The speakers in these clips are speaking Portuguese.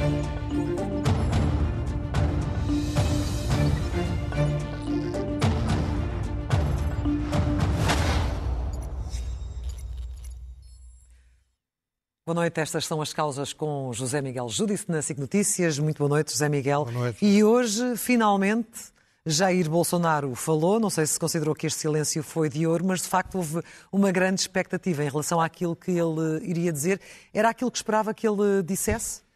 Boa noite, estas são as causas com José Miguel Júdice na SIC Notícias. Muito boa noite, José Miguel. Boa noite. E hoje, finalmente, Jair Bolsonaro falou. Não sei se considerou que este silêncio foi de ouro, mas de facto houve uma grande expectativa em relação àquilo que ele iria dizer. Era aquilo que esperava que ele dissesse?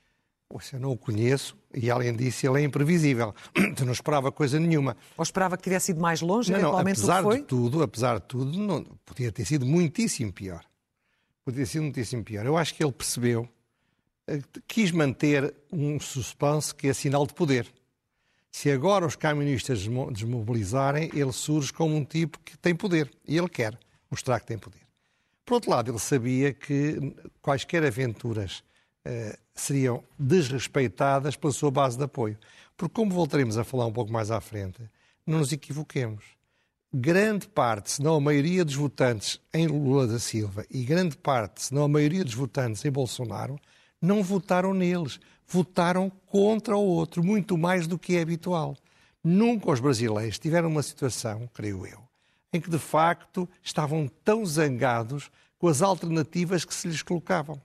Poxa, eu não o conheço e, além disso, ele é imprevisível. Eu não esperava coisa nenhuma. Ou esperava que tivesse ido mais longe, Não, não, eventualmente, do apesar foi? de tudo, apesar de tudo, não, podia ter sido muitíssimo pior. Podia ter sido muitíssimo pior. Eu acho que ele percebeu, eh, quis manter um suspense que é sinal de poder. Se agora os camionistas desmo- desmobilizarem, ele surge como um tipo que tem poder. E ele quer mostrar que tem poder. Por outro lado, ele sabia que quaisquer aventuras eh, seriam desrespeitadas pela sua base de apoio. Porque, como voltaremos a falar um pouco mais à frente, não nos equivoquemos. Grande parte, se não a maioria dos votantes em Lula da Silva e grande parte, se não a maioria dos votantes em Bolsonaro, não votaram neles. Votaram contra o outro, muito mais do que é habitual. Nunca os brasileiros tiveram uma situação, creio eu, em que de facto estavam tão zangados com as alternativas que se lhes colocavam.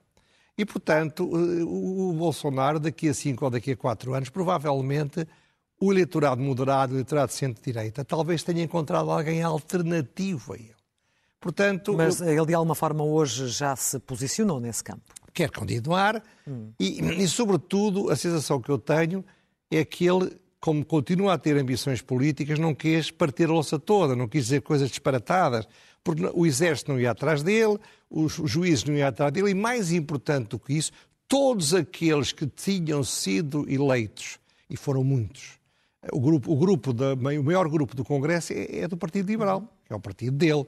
E, portanto, eh, o Bolsonaro, daqui a cinco ou daqui a quatro anos, provavelmente o eleitorado moderado, o eleitorado centro-direita, talvez tenha encontrado alguém alternativo a ele. Portanto, Mas ele, de alguma forma, hoje já se posicionou nesse campo. quer continuar e, e, sobretudo, a sensação que eu tenho é que ele, como continua a ter ambições políticas, não quis partir a louça toda, não quis dizer coisas disparatadas, porque o exército não ia atrás dele, os juízes não iam atrás dele, e mais importante do que isso, todos aqueles que tinham sido eleitos, e foram muitos, o, grupo, o, grupo da, o maior grupo do Congresso é, é do Partido Liberal, que é o partido dele.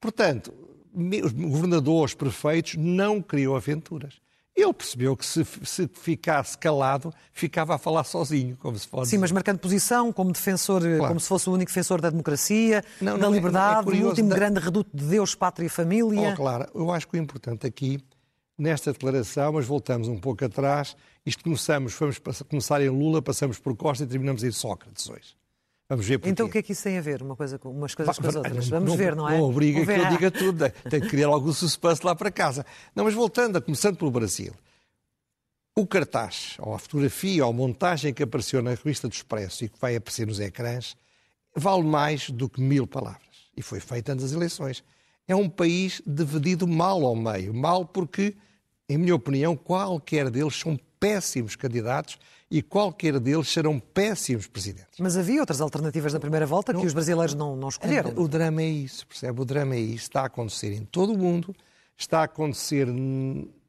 Portanto, os governadores, prefeitos, não criam aventuras. Ele percebeu que se, se ficasse calado, ficava a falar sozinho, como se pode Sim, dizer. mas marcando posição como defensor, como se fosse o único defensor da democracia, Não, da não é- é liberdade, o curioso último da- grande reduto de Deus, pátria e família. Oh, claro, eu acho que o importante aqui, nesta declaração, mas voltamos um pouco atrás, isto começamos, pass- começar em Lula, passamos por Costa e terminamos em Sócrates hoje. Vamos ver porquê. Então o que é que isso tem a ver, uma coisa com, umas coisas com as outras? Vamos ver, não é? Não obriga Vamos que ver. eu diga tudo. Tem que criar algum suspense lá para casa. Não, mas voltando, começando pelo Brasil. O cartaz, ou a fotografia, ou a montagem que apareceu na revista do Expresso e que vai aparecer nos ecrãs, vale mais do que mil palavras. E foi feita antes das eleições. É um país dividido mal ao meio. Mal porque, em minha opinião, qualquer deles são péssimos candidatos e qualquer deles serão péssimos presidentes. Mas havia outras alternativas na primeira volta que os brasileiros não, não escolheram. O drama é isso, percebe? O drama é isso. Está a acontecer em todo o mundo, está a acontecer,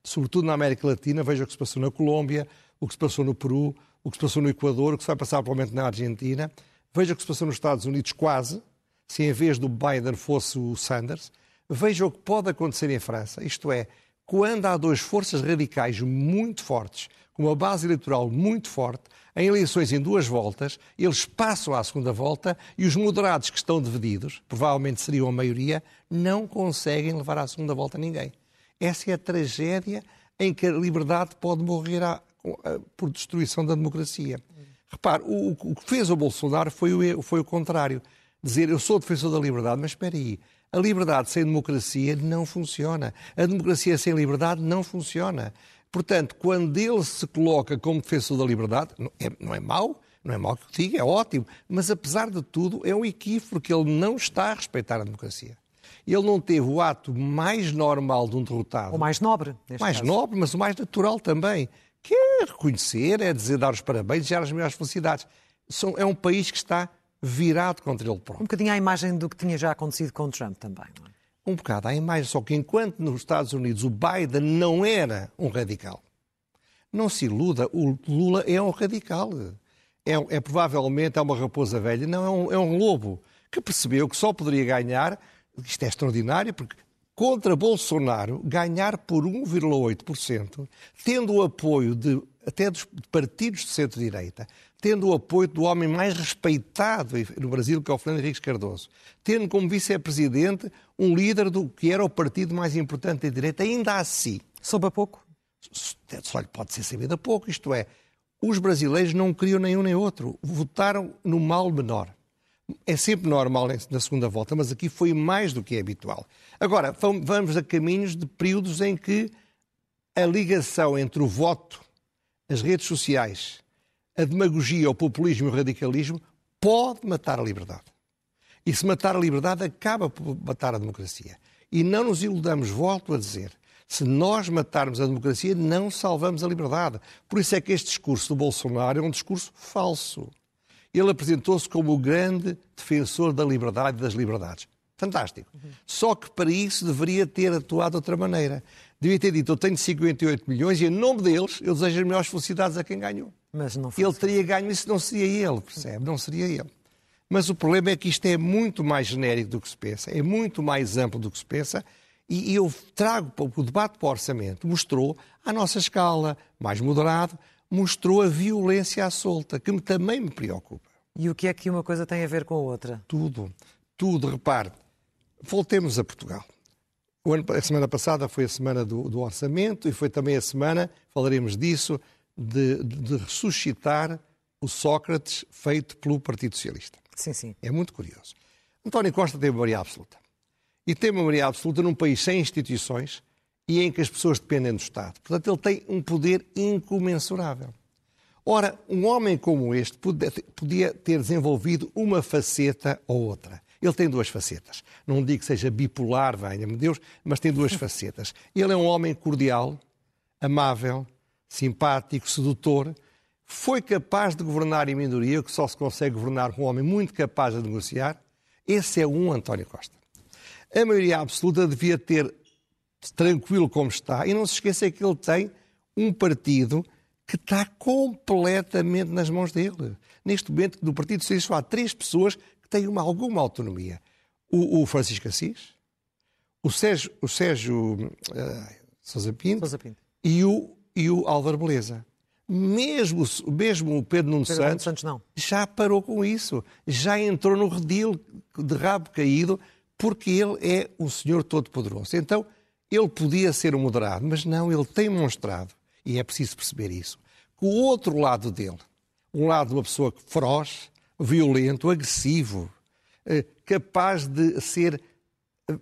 sobretudo na América Latina. Veja o que se passou na Colômbia, o que se passou no Peru, o que se passou no Equador, o que se vai passar provavelmente na Argentina. Veja o que se passou nos Estados Unidos, quase, se em vez do Biden fosse o Sanders. Veja o que pode acontecer em França. Isto é, quando há duas forças radicais muito fortes, com uma base eleitoral muito forte, em eleições em duas voltas, eles passam à segunda volta e os moderados que estão divididos, provavelmente seriam a maioria, não conseguem levar à segunda volta ninguém. Essa é a tragédia em que a liberdade pode morrer à- por destruição da democracia. Repare, o, o que fez o Bolsonaro foi o, foi o contrário. Dizer, eu sou defensor da liberdade, mas espera aí, a liberdade sem democracia não funciona. A democracia sem liberdade não funciona. Portanto, quando ele se coloca como defensor da liberdade, não é, não é mau, não é mau que eu diga, é ótimo, mas apesar de tudo é um equívoco, porque ele não está a respeitar a democracia. Ele não teve o ato mais normal de um derrotado Ou mais nobre, neste mais caso. nobre, mas o mais natural também, que é reconhecer, é dizer, dar os parabéns, desejar as melhores felicidades. São- é um país que está virado contra ele Um próprio. bocadinho à imagem do que tinha já acontecido com Trump também. Não é? Um bocado à imagem, só que enquanto nos Estados Unidos o Biden não era um radical, não se iluda, o Lula é um radical. É, é provavelmente é uma raposa velha, não, é um, é um lobo que percebeu que só poderia ganhar, isto é extraordinário, porque contra Bolsonaro, ganhar por 1,8%, tendo o apoio de, até dos partidos de centro-direita, tendo o apoio do homem mais respeitado no Brasil, que é o Fernando Henriques Cardoso, tendo como vice-presidente um líder do que era o partido mais importante da direita, ainda assim, Soube a pouco? só lhe pode ser sabido a pouco, isto é, os brasileiros não queriam nenhum nem outro, votaram no mal menor. É sempre normal na segunda volta, mas aqui foi mais do que é habitual. Agora, vamos a caminhos de períodos em que a ligação entre o voto, as redes sociais, a demagogia, o populismo e o radicalismo pode matar a liberdade. E se matar a liberdade, acaba por matar a democracia. E não nos iludamos, volto a dizer, se nós matarmos a democracia, não salvamos a liberdade. Por isso é que este discurso do Bolsonaro é um discurso falso. Ele apresentou-se como o grande defensor da liberdade e das liberdades. Fantástico. Uhum. Só que para isso deveria ter atuado de outra maneira. Devia ter dito: Eu tenho 58 milhões e, em nome deles, eu desejo as melhores felicidades a quem ganhou. Mas não foi ele assim. teria ganho, isso não seria ele, percebe? Não seria ele. Mas o problema é que isto é muito mais genérico do que se pensa, é muito mais amplo do que se pensa, e eu trago o debate para o orçamento, mostrou, à nossa escala, mais moderado, mostrou a violência à solta, que também me preocupa. E o que é que uma coisa tem a ver com a outra? Tudo, tudo, repare. Voltemos a Portugal. Ano, a semana passada foi a semana do, do, orçamento e foi também a semana, falaremos disso, de, de, ressuscitar o Sócrates feito pelo Partido Socialista. Sim, sim. É muito curioso. António Costa tem maioria absoluta. E tem maioria absoluta num país sem instituições e em que as pessoas dependem do Estado. Portanto, ele tem um poder incomensurável. Ora, um homem como este podia ter desenvolvido uma faceta ou outra. Ele tem duas facetas. Não digo que seja bipolar, venha-me Deus, mas tem duas facetas. Ele é um homem cordial, amável, simpático, sedutor, foi capaz de governar em minoria, que só se consegue governar com um homem muito capaz de negociar. Esse é um António Costa. A maioria absoluta devia ter tranquilo como está, e não se esqueça que ele tem um partido que está completamente nas mãos dele. Neste momento, no Partido Socialista, há três pessoas que têm uma, alguma autonomia. O, o, Francisco Assis, o Sérgio, o Sérgio uh, Sousa Pinto, Sousa Pinto. E, o, e o Álvaro Beleza. Mesmo, mesmo o Pedro Nuno Pedro Santos, Santos já parou com isso, já entrou no redil de rabo caído, porque ele é o Senhor Todo-Poderoso. Então, ele podia ser um moderado, mas não, ele tem mostrado, e é preciso perceber isso, que o outro lado dele, um lado de uma pessoa feroz, violento, agressivo, eh, capaz de ser eh,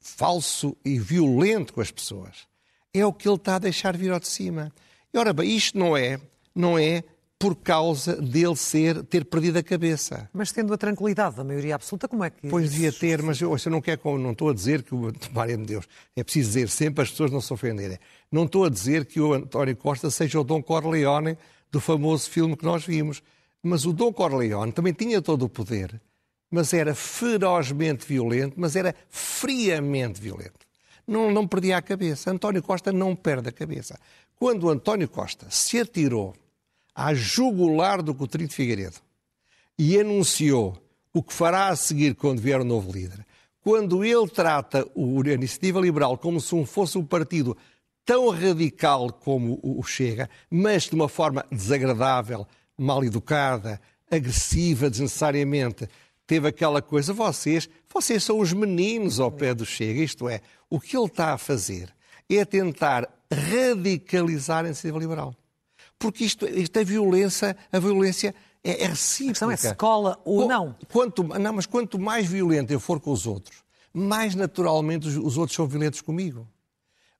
falso e violento com as pessoas, é o que ele está a deixar vir ao de cima. E ora bem, isto não é, não é por causa dele ser, ter perdido a cabeça. Mas tendo a tranquilidade da maioria absoluta, como é que... Pois devia ter, mas eu, eu não, quero, não estou a dizer que o Mário de Deus, é preciso dizer sempre as pessoas não se ofenderem. Não estou a dizer que o António Costa seja o Dom Corleone do famoso filme que nós vimos. Mas o Dom Corleone também tinha todo o poder, mas era ferozmente violento, mas era friamente violento. Não, não perdia a cabeça. António Costa não perde a cabeça. Quando António Costa se atirou à jugular do Coutinho de Figueiredo e anunciou o que fará a seguir quando vier o novo líder, quando ele trata a Iniciativa Liberal como se fosse um partido tão radical como o Chega, mas de uma forma desagradável, mal educada, agressiva desnecessariamente, teve aquela coisa, vocês, vocês são os meninos ao pé do Chega, isto é, o que ele está a fazer é tentar radicalizar a iniciativa liberal. Porque isto, isto é violência, a violência é, é recíproca. A questão é escola ou não. Quanto, não, mas quanto mais violento eu for com os outros, mais naturalmente os, os outros são violentos comigo.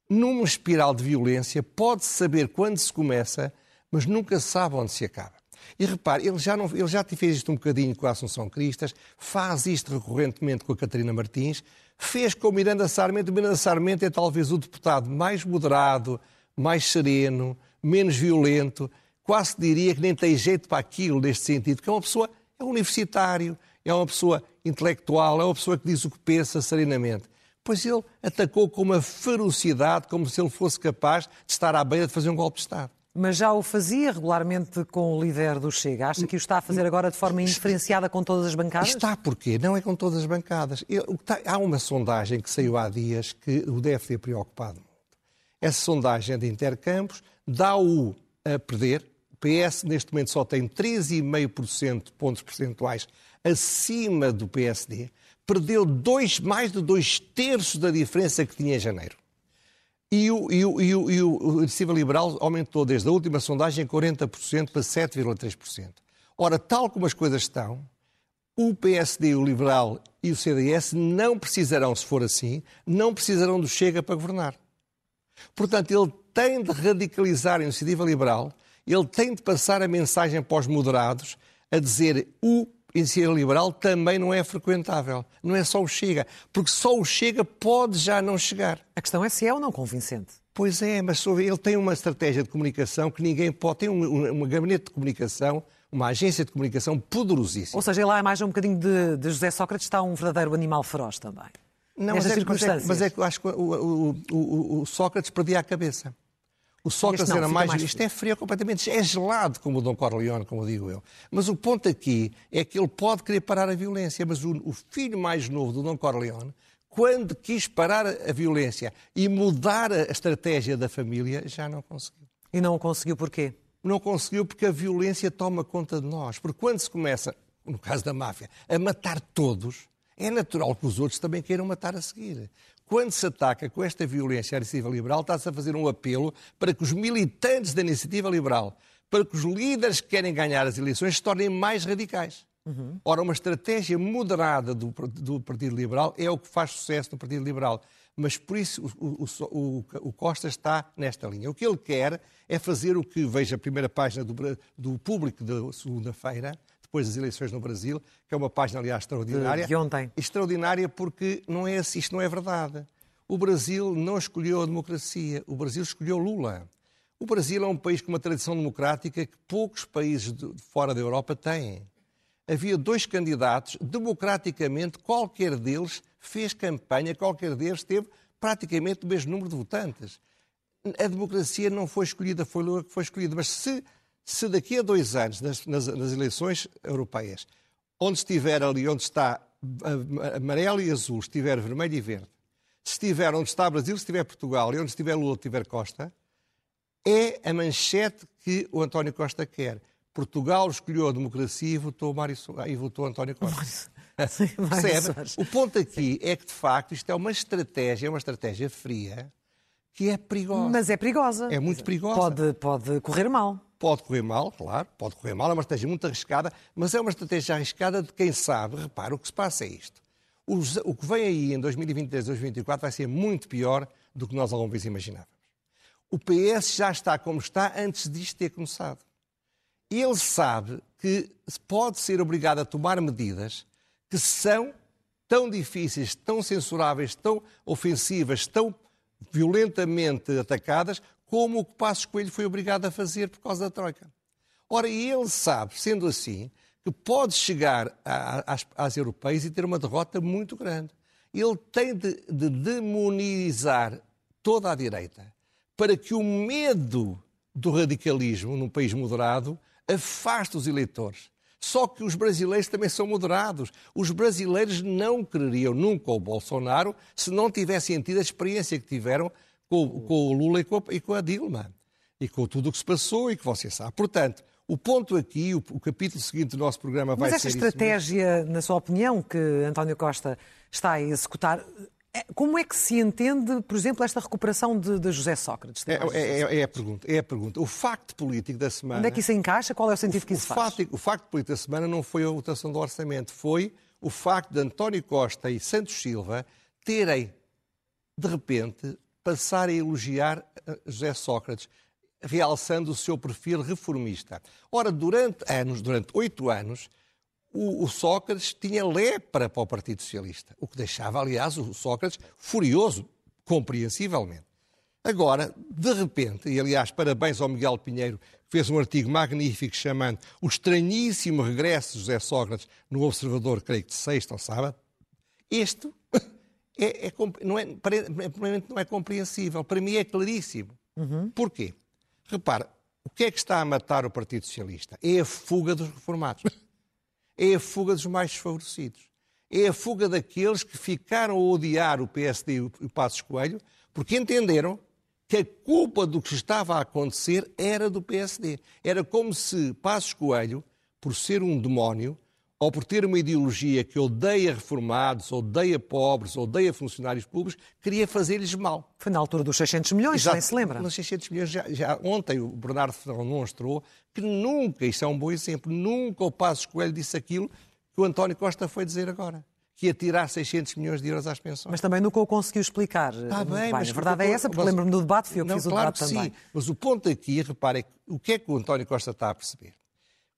Numa espiral de violência, pode-se saber quando se começa, mas nunca se sabe onde se acaba. E repare, ele já, não, ele já fez isto um bocadinho com a Assunção Cristas, faz isto recorrentemente com a Catarina Martins, fez com o Miranda Sarmento. O Miranda Sarmento é talvez o deputado mais moderado, mais sereno, menos violento, quase diria que nem tem jeito para aquilo neste sentido, que é uma pessoa, é um universitário, é uma pessoa intelectual, é uma pessoa que diz o que pensa serenamente. Pois ele atacou com uma ferocidade, como se ele fosse capaz de estar à beira de fazer um golpe de Estado. Mas já o fazia regularmente com o líder do Chega. Acha que o está a fazer agora de forma indiferenciada com todas as bancadas? Está porquê? Não é com todas as bancadas. Há uma sondagem que saiu há dias que o deve ter preocupado muito. Essa sondagem é de Intercampos dá-o a perder. O PS, neste momento, só tem 13,5% de pontos percentuais acima do PSD. Perdeu dois, mais de dois terços da diferença que tinha em janeiro. E o, e, o, e, o, e o iniciativa liberal aumentou desde a última sondagem em 40% para 7,3%. Ora, tal como as coisas estão, o PSD, o Liberal e o CDS não precisarão, se for assim, não precisarão do Chega para governar. Portanto, ele tem de radicalizar a iniciativa liberal, ele tem de passar a mensagem para os moderados a dizer o iniciativa liberal também não é frequentável. Não é só o Chega. Porque só o Chega pode já não chegar. A questão é se é ou não convincente. Pois é, mas ele tem uma estratégia de comunicação que ninguém pode. Tem um, um gabinete de comunicação uma agência de comunicação poderosíssima. Ou seja, lá é mais um bocadinho de, de José Sócrates, está um verdadeiro animal feroz também. Não, mas é, mas, é, mas é, que eu acho que o, o, o, o Sócrates perdia a cabeça. O Sócrates não, era mais, mais Isto é frio completamente. É gelado, como o Dom Corleone, como digo eu. Mas o ponto aqui é que ele pode querer parar a violência. Mas o, o filho mais novo do Dom Corleone, quando quis parar a violência e mudar a estratégia da família, já não conseguiu. E não conseguiu porquê? Não conseguiu porque a violência toma conta de nós. Porque quando se começa, no caso da máfia, a matar todos, é natural que os outros também queiram matar a seguir. Quando se ataca com esta violência à iniciativa liberal, está-se a fazer um apelo para que os militantes da iniciativa liberal, para que os líderes que querem ganhar as eleições se tornem mais radicais. Uhum. Ora, uma estratégia moderada do, do, Partido Liberal é o que faz sucesso no Partido Liberal. Mas por isso o, o, o, Costa está nesta linha. O que ele quer é fazer o que veja a primeira página do, do público da segunda-feira, depois das eleições no Brasil, que é uma página, aliás, extraordinária. De ontem. Extraordinária porque não é, assim, isto não é verdade. O Brasil não escolheu a democracia, o Brasil escolheu Lula. O Brasil é um país com uma tradição democrática que poucos países de fora da Europa têm. Havia dois candidatos, democraticamente, qualquer deles fez campanha, qualquer deles teve praticamente o mesmo número de votantes. A democracia não foi escolhida, foi Lula que foi escolhida. Mas se se daqui a dois anos, nas, nas, nas eleições europeias, onde estiver ali, onde está amarelo e azul, estiver vermelho e verde, se estiver onde está Brasil, se estiver Portugal e onde estiver Lula, estiver Costa, é a manchete que o António Costa quer. Portugal escolheu a democracia e votou, Mário e votou António Costa. Sim, Percebe? O ponto aqui é que, de facto, isto é uma estratégia, é uma estratégia fria, que é perigosa. Mas é perigosa. É muito perigosa. Pode, pode correr mal. Pode correr mal, claro, pode correr mal, é uma estratégia muito arriscada, mas é uma estratégia arriscada de quem sabe. Repara, o que se passa é isto. O que vem aí em 2023, 2024 vai ser muito pior do que nós alguma vez imaginávamos. O PS já está como está antes disto ter começado. Ele sabe que pode ser obrigado a tomar medidas que são tão difíceis, tão censuráveis, tão ofensivas, tão violentamente atacadas, como o que Passos Coelho foi obrigado a fazer por causa da Troika. Ora, ele sabe, sendo assim, que pode chegar às, às europeias e ter uma derrota muito grande. Ele tem de, de demonizar toda a direita para que o medo do radicalismo num país moderado afaste os eleitores. Só que os brasileiros também são moderados. Os brasileiros não quereriam nunca o Bolsonaro se não tivessem tido a experiência que tiveram com, com o Lula e com, a, e com, a, Dilma. E com tudo o que se passou e que você sabe. Portanto, o ponto aqui, o, o capítulo seguinte do nosso programa vai ser. Mas esta estratégia, na sua opinião, que António Costa está a executar, como é que se entende, por exemplo, esta recuperação de, de José Sócrates? É, é, é, é, a pergunta, é a pergunta. O facto político da semana. Onde é que isso encaixa? Qual é o sentido o, que isso o faz? Facto, o facto político da semana não foi a votação do orçamento, foi o facto de António Costa e Santos Silva terem, de repente, passar a elogiar eh, José Sócrates, realçando o seu perfil reformista. Ora, durante anos, durante oito anos, o, o, Sócrates tinha lepra para o Partido Socialista, o que deixava, aliás, o Sócrates furioso, compreensivelmente. Agora, de repente, e aliás, parabéns ao Miguel Pinheiro, que fez um artigo magnífico chamando O Estranhíssimo Regresso de José Sócrates no Observador, creio que de sexta ou sábado, este é, é, não, é, não é compreensível. Para mim é claríssimo. Uhum. Porquê? Repara, o que é que está a matar o Partido Socialista? É a fuga dos reformados é a fuga dos mais desfavorecidos. É a fuga daqueles que ficaram a odiar o PSD e o Passos Coelho porque entenderam que a culpa do que estava a acontecer era do PSD. Era como se Passos Coelho, por ser um demónio, ou por ter uma ideologia que odeia reformados, odeia pobres, odeia funcionários públicos, queria fazer-lhes mal. Foi na altura dos 600 milhões, Exato. nem se lembra. Nos 600 milhões, já, já ontem o Bernardo Ferrão demonstrou que nunca, isso é um bom exemplo, nunca o Passos Coelho disse aquilo que o António Costa foi dizer agora que ia tirar 600 milhões de euros às pensões. Mas também nunca o conseguiu explicar. Está bem, mas a verdade é essa, porque lembro-me do debate, fui eu que não, fiz o claro debate que também. Sim, mas o ponto aqui, reparem, o que é que o António Costa está a perceber?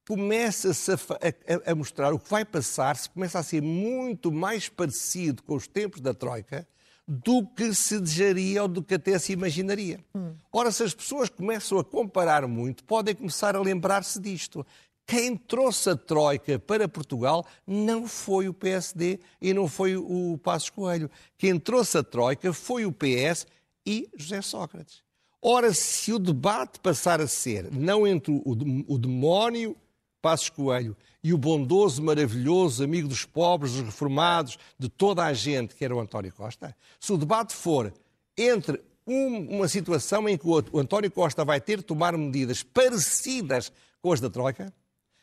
Começa-se a, a, a, mostrar o que vai passar-se, começa a ser muito mais parecido com os tempos da Troika do que se desejaria ou do que até se imaginaria. Hum. Ora, se as pessoas começam a comparar muito, podem começar a lembrar-se disto. Quem trouxe a Troika para Portugal não foi o PSD e não foi o Passos Coelho. Quem trouxe a Troika foi o PS e José Sócrates. Ora, se o debate passar a ser não entre o demónio Passos Coelho e o bondoso, maravilhoso amigo dos pobres, dos reformados, de toda a gente, que era o António Costa, se o debate for entre um, uma situação em que o, o António Costa vai ter de tomar medidas parecidas com as da Troika,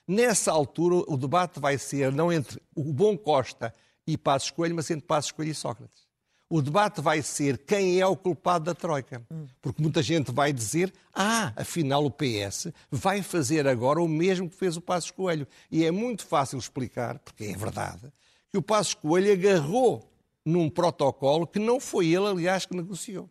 nessa altura o debate vai ser não entre o bom Costa e Passos Coelho, mas entre Passos Coelho e Sócrates o debate vai ser quem é o culpado da Troika. Porque muita gente vai dizer, ah, afinal o PS vai fazer agora o mesmo que fez o Passos Coelho. E é muito fácil explicar, porque é verdade, que o Passos Coelho agarrou num protocolo que não foi ele, aliás, que negociou.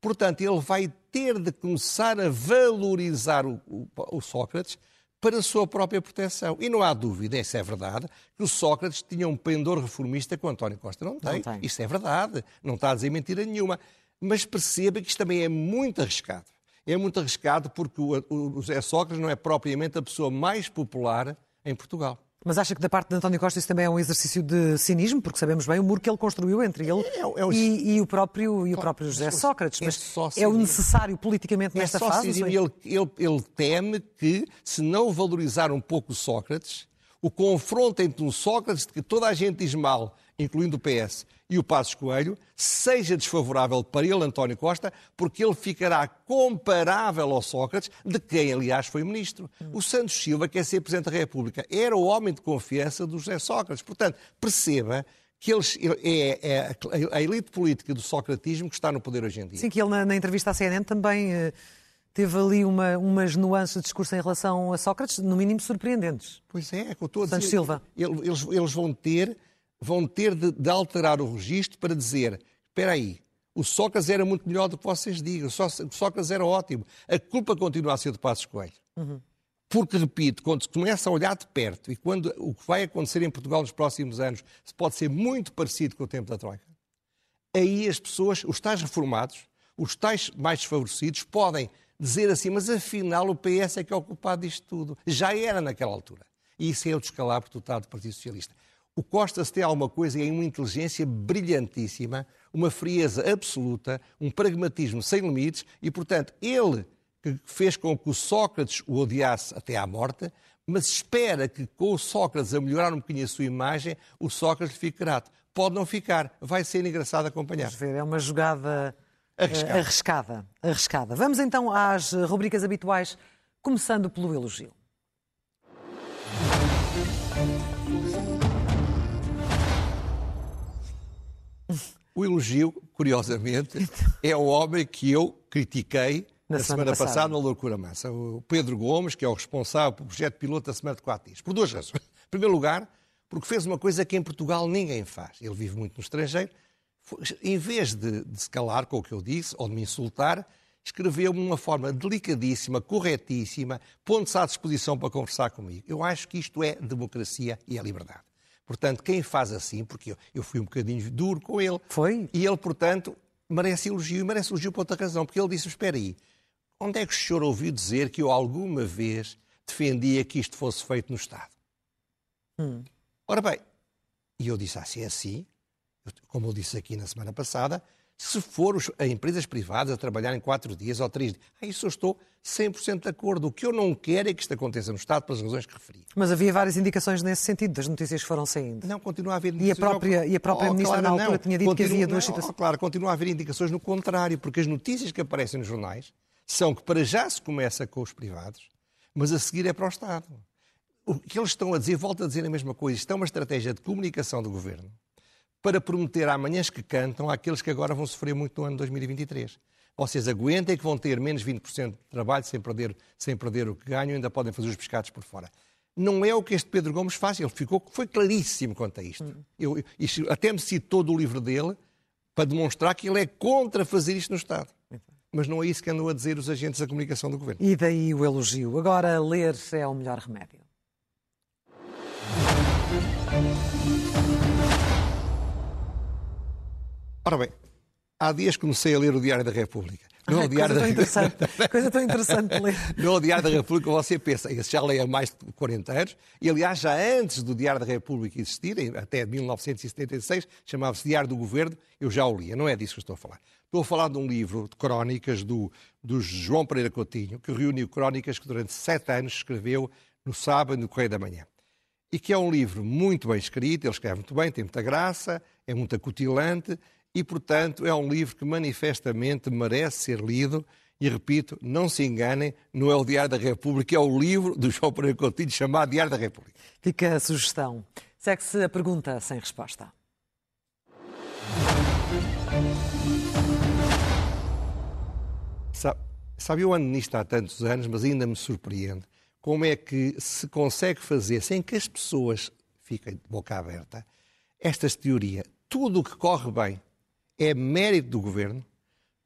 Portanto, ele vai ter de começar a valorizar o, o, o Sócrates para a sua própria proteção. E não há dúvida, isso é verdade, que o Sócrates tinha um pendor reformista que o António Costa não tem. Não tem. Isso é verdade, não está a dizer mentira nenhuma. Mas perceba que isto também é muito arriscado. É muito arriscado porque o, José Sócrates não é propriamente a pessoa mais popular em Portugal. Mas acha que da parte de António Costa isso também é um exercício de cinismo, porque sabemos bem o muro que ele construiu entre ele é, é, é e, e, o próprio, e o próprio José Sócrates. Mas é, o necessário politicamente é nesta fase? Cinismo, ele, ele, ele teme que, se não valorizar um pouco Sócrates, o confronto entre um Sócrates que toda a gente diz mal, incluindo o PS, e o Passos Coelho, seja desfavorável para ele, António Costa, porque ele ficará comparável ao Sócrates, de quem, aliás, foi ministro. O Santos Silva, que é ser Presidente da República, era o homem de confiança do José Sócrates. Portanto, perceba que eles, é, é, a elite política do socratismo que está no poder hoje em dia. Sim, que ele na, na entrevista à CNN também eh, teve ali uma, umas nuances de discurso em relação a Sócrates, no mínimo surpreendentes. Pois é, é que eu estou a dizer. Santos Silva. Eles, eles vão ter vão ter de, de alterar o registro para dizer: espera aí, o Sócrates era muito melhor do que vocês digam, o Sócrates era ótimo. A culpa continua a ser de Passos Coelho. Uhum. Porque, repito, quando se começa a olhar de perto e quando o que vai acontecer em Portugal nos próximos anos pode ser muito parecido com o tempo da Troika, aí as pessoas, os tais reformados, os tais mais desfavorecidos, podem dizer assim, mas afinal o PS é que é o culpado disto tudo. Já era naquela altura. E isso é o descalabro total do Partido Socialista. O Costa se tem alguma coisa e é uma inteligência brilhantíssima, uma frieza absoluta, um pragmatismo sem limites e, portanto, ele que fez com que o Sócrates o odiasse até à morte, mas espera que com o Sócrates a melhorar um bocadinho a sua imagem, o Sócrates fique grato. Pode não ficar, vai ser engraçado acompanhar. Vamos ver, é uma jogada arriscada. arriscada. arriscada. Vamos então às rubricas habituais, começando pelo elogio. O elogio, curiosamente, é o homem que eu critiquei na, na semana, semana passada. passada na Loucura Massa. O Pedro Gomes, que é o responsável pelo projeto piloto da Semana de Quatro Dias. Por duas razões. Em primeiro lugar, porque fez uma coisa que em Portugal ninguém faz. Ele vive muito no estrangeiro. Em vez de, de se calar com o que eu disse ou de me insultar, escreveu-me de uma forma delicadíssima, corretíssima, pondo-se à disposição para conversar comigo. Eu acho que isto é democracia e é liberdade. Portanto, quem faz assim, porque eu, eu fui um bocadinho duro com ele. Foi? E ele, portanto, merece elogio e merece elogio por outra razão, porque ele disse: Espera aí, onde é que o senhor ouviu dizer que eu alguma vez defendia que isto fosse feito no Estado? Hum. Ora bem, e eu disse assim: é assim, como eu disse aqui na semana passada, se for a empresas privadas a trabalhar em quatro dias ou três dias, a isso eu estou 100% de acordo. O que eu não quero é que isto aconteça no Estado pelas razões que referi. Mas havia várias indicações nesse sentido, das notícias que foram saindo. Não, continua a haver indicações. E a própria, e a própria oh, Ministra claro, na altura não. tinha dito continua, que havia duas não, situações. Oh, claro, continua a haver indicações no contrário, porque as notícias que aparecem nos jornais são que para já se começa com os privados, mas a seguir é para o Estado. o que eles estão a dizer, volto a dizer a mesma coisa. Isto é uma estratégia de comunicação do governo para prometer amanhãs que cantam àqueles que agora vão sofrer muito no ano 2023. Vocês aguentem que vão ter menos 20% de trabalho sem perder, sem perder o que ganham, ainda podem fazer os pescados por fora. Não é o que este Pedro Gomes faz, ele ficou, foi claríssimo quanto a isto. Hum. Eu, isto até me citou do livro dele para demonstrar que ele é contra fazer isto no Estado. Mas não é isso que andam a dizer os agentes da comunicação do governo. E daí o elogio. Agora, ler é o melhor remédio. Ora bem, há dias comecei a ler o Diário da República. Não é o Diário coisa da interessante. Coisa tão interessante de ler. Não é o Diário da República, você pensa, esse já leio há mais de 40 anos, e aliás, já antes do Diário da República existir, até 1976, chamava-se Diário do Governo, eu já o lia. Não é disso que estou a falar. Estou a falar de um livro de crónicas do, do João Pereira Coutinho, que reuniu crónicas que durante sete anos escreveu no sábado no Correio da Manhã. E que é um livro muito bem escrito, ele escreve muito bem, tem muita graça, é muito acutilante e, portanto, é um livro que manifestamente merece ser lido. E repito, não se enganem, não é o Diário da República, é o livro do João Pereira Coutinho chamado Diário da República. Fica a sugestão. Segue-se a pergunta sem resposta. Sabe, sabe, eu ando nisto há tantos anos, mas ainda me surpreende como é que se consegue fazer sem que as pessoas fiquem de boca aberta estas teorias. Tudo o que corre bem é mérito do governo,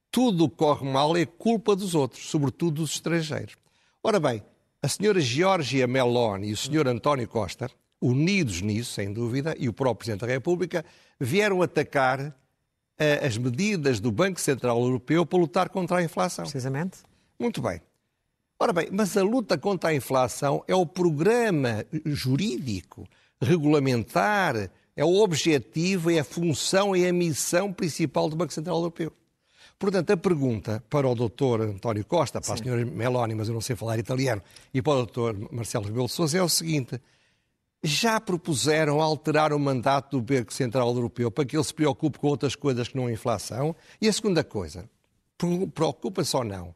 tudo o que corre mal é culpa dos outros, sobretudo dos estrangeiros. Ora bem, a senhora Georgia Meloni e o senhor António Costa, unidos nisso, sem dúvida, e o próprio Presidente da República, vieram atacar uh, as medidas do Banco Central Europeu para lutar contra a inflação. Precisamente. Muito bem. Ora bem, mas a luta contra a inflação é o programa jurídico, regulamentar, é o objetivo, é a função, é a missão principal do Banco Central Europeu. Portanto, a pergunta para o doutor António Costa, para Sim. a senhora Meloni, mas eu não sei falar italiano, e para o doutor Marcelo Rebelo de Sousa é o seguinte. Já propuseram alterar o mandato do Banco Central Europeu para que ele se preocupe com outras coisas que não a inflação? E a segunda coisa, preocupa-se ou não?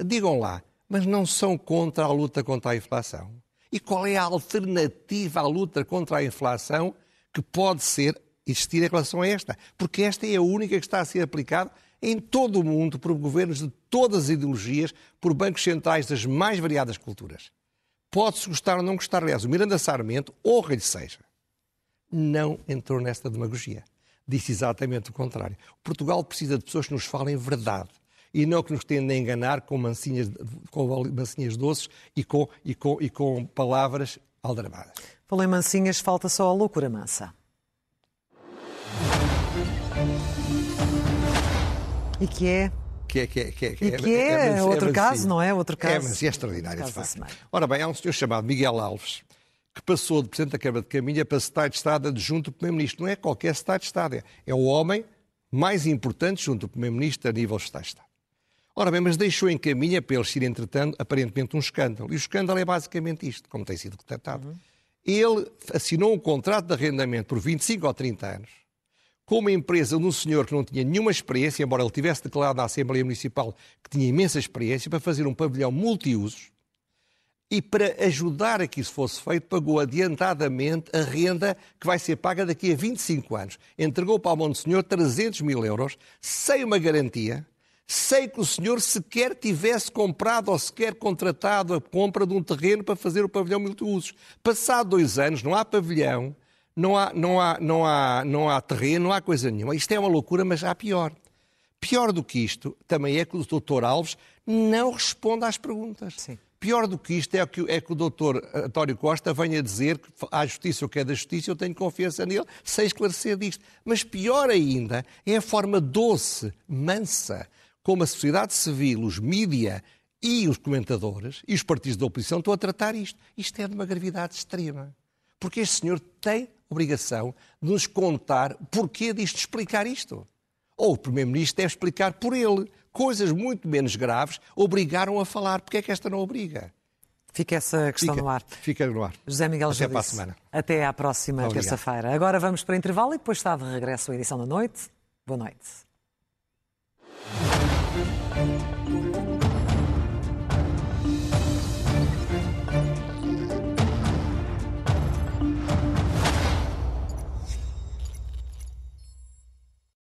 Digam lá, mas não são contra a luta contra a inflação? E qual é a alternativa à luta contra a inflação que pode ser existir em relação a esta, porque esta é a única que está a ser aplicada em todo o mundo por governos de todas as ideologias, por bancos centrais das mais variadas culturas. Pode-se gostar ou não gostar, aliás, o Miranda Sarmento, honra lhe seja, não entrou nesta demagogia. Disse exatamente o contrário. Portugal precisa de pessoas que nos falem verdade e não que nos tendem a enganar com mansinhas, com mansinhas doces e com, e, com, e com palavras aldrabadas. Falei mansinhas, falta só a loucura mansa. E que é que é, que é, que é, que é, que é, é, é outro caso, não é? Outro caso. É, mas é extraordinário, de facto. Ora bem, há um senhor chamado Miguel Alves, que passou de Presidente da Câmara de Caminha para Secretário de Estado adjunto do Primeiro-Ministro. Não é qualquer Secretário de Estado, é, é o homem mais importante junto do Primeiro-Ministro a nível de Estado de Estado. Ora bem, mas deixou em caminha para eles ir, entretanto, aparentemente um escândalo. E o escândalo é basicamente isto, como tem sido detectado. Uhum ele assinou um contrato de arrendamento por 25 ou 30 anos com uma empresa de um senhor que não tinha nenhuma experiência, embora ele tivesse declarado na Assembleia Municipal que tinha imensa experiência, para fazer um pavilhão multiusos e para ajudar a que isso fosse feito, pagou adiantadamente a renda que vai ser paga daqui a 25 anos. Entregou para o Monte Senhor 300 mil euros, sem uma garantia, sem que o senhor sequer tivesse comprado ou sequer contratado a compra de um terreno para fazer o pavilhão multiusos. Passado dois anos, não há pavilhão, não há, não há, não há, não há terreno, não há coisa nenhuma. Isto é uma loucura, mas há pior. Pior do que isto também é que o doutor Alves não responde às perguntas. Sim. Pior do que isto é que, é que o doutor António Costa venha dizer que há justiça o que é da justiça, eu tenho confiança nele, sem esclarecer disto. Mas pior ainda é a forma doce, mansa, como a sociedade civil, os mídia e os comentadores e os partidos da oposição estão a tratar isto. Isto é de uma gravidade extrema. Porque este senhor tem obrigação de nos contar porquê disto, explicar isto. Ou o Primeiro-Ministro deve explicar por ele. Coisas muito menos graves obrigaram a falar. Porquê é que esta não obriga? Fica essa questão fica, no ar. Fica no ar. José Miguel Até para a semana. Até à próxima terça-feira. Agora vamos para intervalo e depois está de regresso a edição da noite. Boa noite. thank you